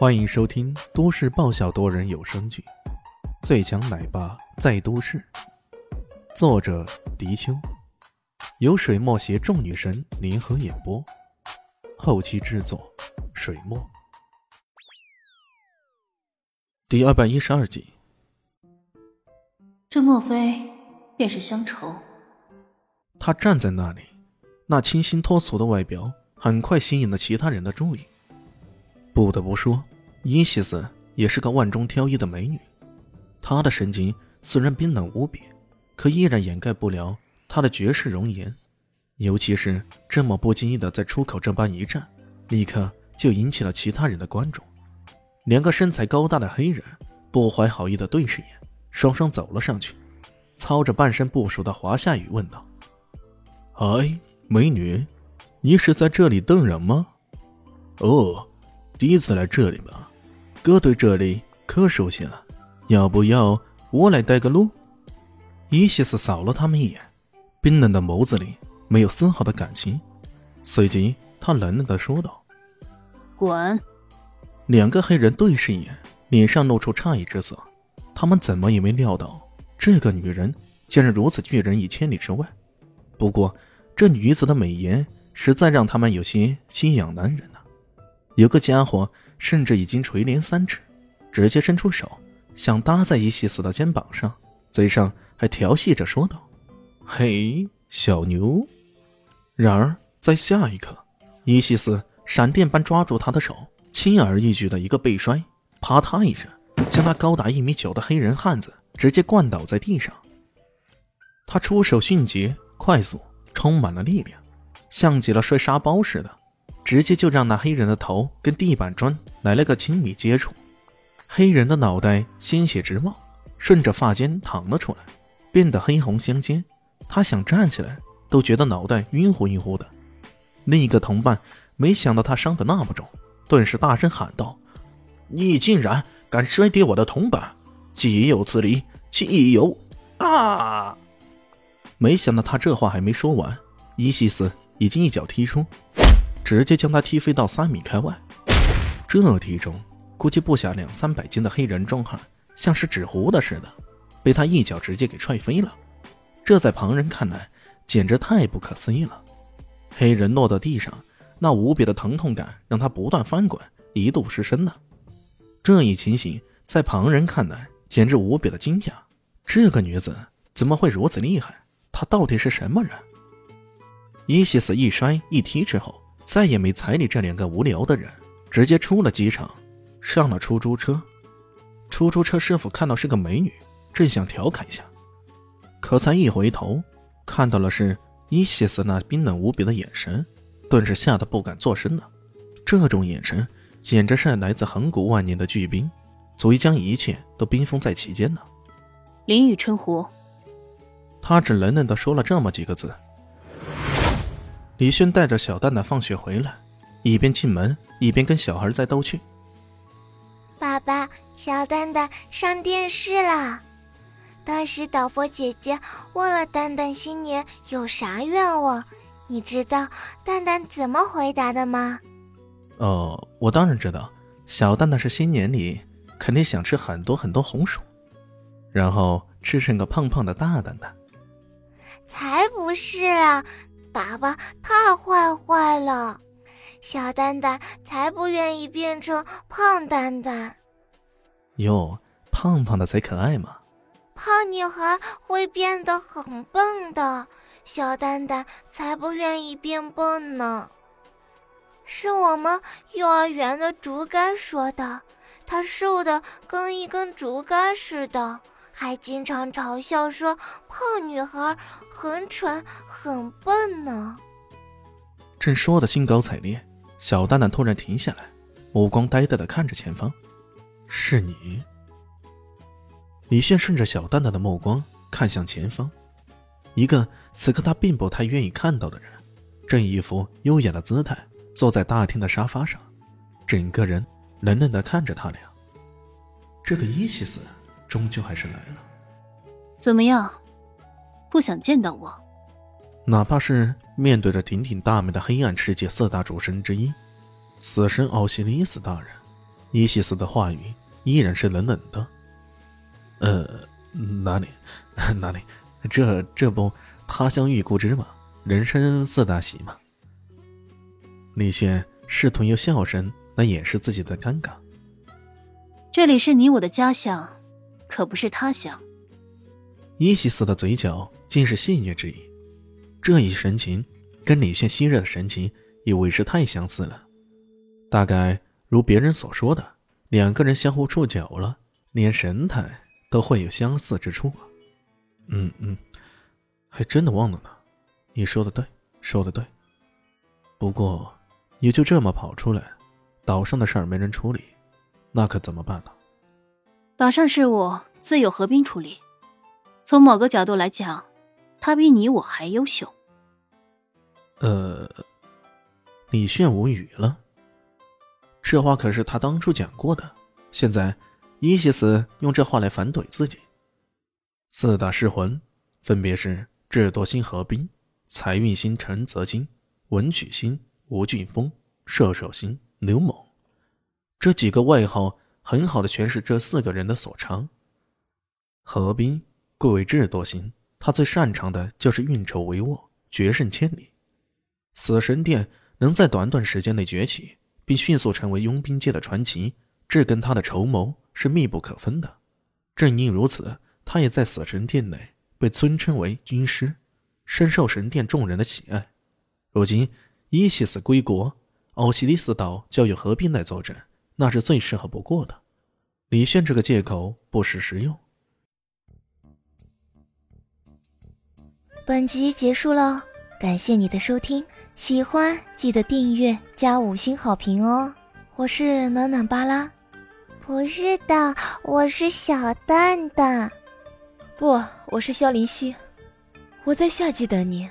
欢迎收听都市爆笑多人有声剧《最强奶爸在都市》，作者：迪秋，由水墨携众女神联合演播，后期制作：水墨。第二百一十二集，这莫非便是乡愁？他站在那里，那清新脱俗的外表很快吸引了其他人的注意。不得不说，伊西斯也是个万中挑一的美女。她的神情虽然冰冷无比，可依然掩盖不了她的绝世容颜。尤其是这么不经意的在出口这般一站，立刻就引起了其他人的关注。两个身材高大的黑人不怀好意的对视眼，双双走了上去，操着半生不熟的华夏语问道：“嗨，美女，你是在这里等人吗？”“哦。”第一次来这里吧，哥对这里可熟悉了，要不要我来带个路？伊西斯扫了他们一眼，冰冷的眸子里没有丝毫的感情，随即他冷冷的说道：“滚！”两个黑人对视一眼，脸上露出诧异之色，他们怎么也没料到这个女人竟然如此拒人于千里之外。不过，这女子的美颜实在让他们有些心痒难忍啊。有个家伙甚至已经垂帘三尺，直接伸出手想搭在伊西斯的肩膀上，嘴上还调戏着说道：“嘿，小牛。”然而在下一刻，伊西斯闪电般抓住他的手，轻而易举的一个背摔，啪嗒一声，将那高达一米九的黑人汉子直接灌倒在地上。他出手迅捷、快速，充满了力量，像极了摔沙包似的。直接就让那黑人的头跟地板砖来了个亲密接触，黑人的脑袋鲜血直冒，顺着发尖淌了出来，变得黑红相间。他想站起来，都觉得脑袋晕乎晕乎的。另一个同伴没想到他伤得那么重，顿时大声喊道：“你竟然敢摔跌我的同伴！岂有此理！岂有！”啊！没想到他这话还没说完，伊西斯已经一脚踢出。直接将他踢飞到三米开外，这体重估计不下两三百斤的黑人壮汉，像是纸糊的似的，被他一脚直接给踹飞了。这在旁人看来简直太不可思议了。黑人落到地上，那无比的疼痛感让他不断翻滚，一度失声了。这一情形在旁人看来简直无比的惊讶：这个女子怎么会如此厉害？她到底是什么人？伊西斯一摔一踢之后。再也没睬你这两个无聊的人，直接出了机场，上了出租车。出租车师傅看到是个美女，正想调侃一下，可才一回头，看到了是伊西斯那冰冷无比的眼神，顿时吓得不敢作声了。这种眼神简直是来自恒古万年的巨冰，足以将一切都冰封在其间呢。林雨春湖，他只冷冷地说了这么几个字。李轩带着小蛋蛋放学回来，一边进门一边跟小孩在逗趣。爸爸，小蛋蛋上电视了。当时导播姐姐问了蛋蛋新年有啥愿望，你知道蛋蛋怎么回答的吗？哦，我当然知道，小蛋蛋是新年里肯定想吃很多很多红薯，然后吃成个胖胖的大蛋蛋。才不是啊！爸爸太坏坏了，小蛋蛋才不愿意变成胖蛋蛋。哟，胖胖的才可爱嘛！胖女孩会变得很笨的，小蛋蛋才不愿意变笨呢。是我们幼儿园的竹竿说的，他瘦的跟一根竹竿似的。还经常嘲笑说胖女孩很蠢很笨呢。正说的兴高采烈，小蛋蛋突然停下来，目光呆呆的看着前方。是你？李炫顺着小蛋蛋的目光看向前方，一个此刻他并不太愿意看到的人，正一副优雅的姿态坐在大厅的沙发上，整个人冷冷的看着他俩。这个伊西斯。终究还是来了，怎么样？不想见到我？哪怕是面对着鼎鼎大名的黑暗世界四大主神之一，死神奥西里斯大人，伊西斯的话语依然是冷冷的。呃，哪里，哪里？这这不他乡遇故知吗？人生四大喜嘛。李轩试图用笑声来掩饰自己的尴尬。这里是你我的家乡，可不是他想。伊西斯的嘴角尽是戏谑之意，这一神情跟李炫昔日的神情也为是太相似了。大概如别人所说的，两个人相互处久了，连神态都会有相似之处。嗯嗯，还真的忘了呢。你说的对，说的对。不过，你就这么跑出来，岛上的事儿没人处理，那可怎么办呢？岛上事务自有何冰处理。从某个角度来讲，他比你我还优秀。呃，李炫无语了。这话可是他当初讲过的，现在伊西斯用这话来反怼自己。四大噬魂分别是智多星何冰。财运星陈泽金、文曲星吴俊峰、射手星刘猛，这几个外号很好的诠释这四个人的所长。何冰贵为智多星，他最擅长的就是运筹帷幄、决胜千里。死神殿能在短短时间内崛起，并迅速成为佣兵界的传奇，这跟他的筹谋是密不可分的。正因如此，他也在死神殿内被尊称为军师。深受神殿众人的喜爱。如今伊西斯归国，奥西里斯岛交由何冰来坐镇，那是最适合不过的。李炫这个借口不失实用。本集结束了，感谢你的收听，喜欢记得订阅加五星好评哦。我是暖暖巴拉，不是的，我是小蛋蛋，不，我是萧林希。我在夏季等你。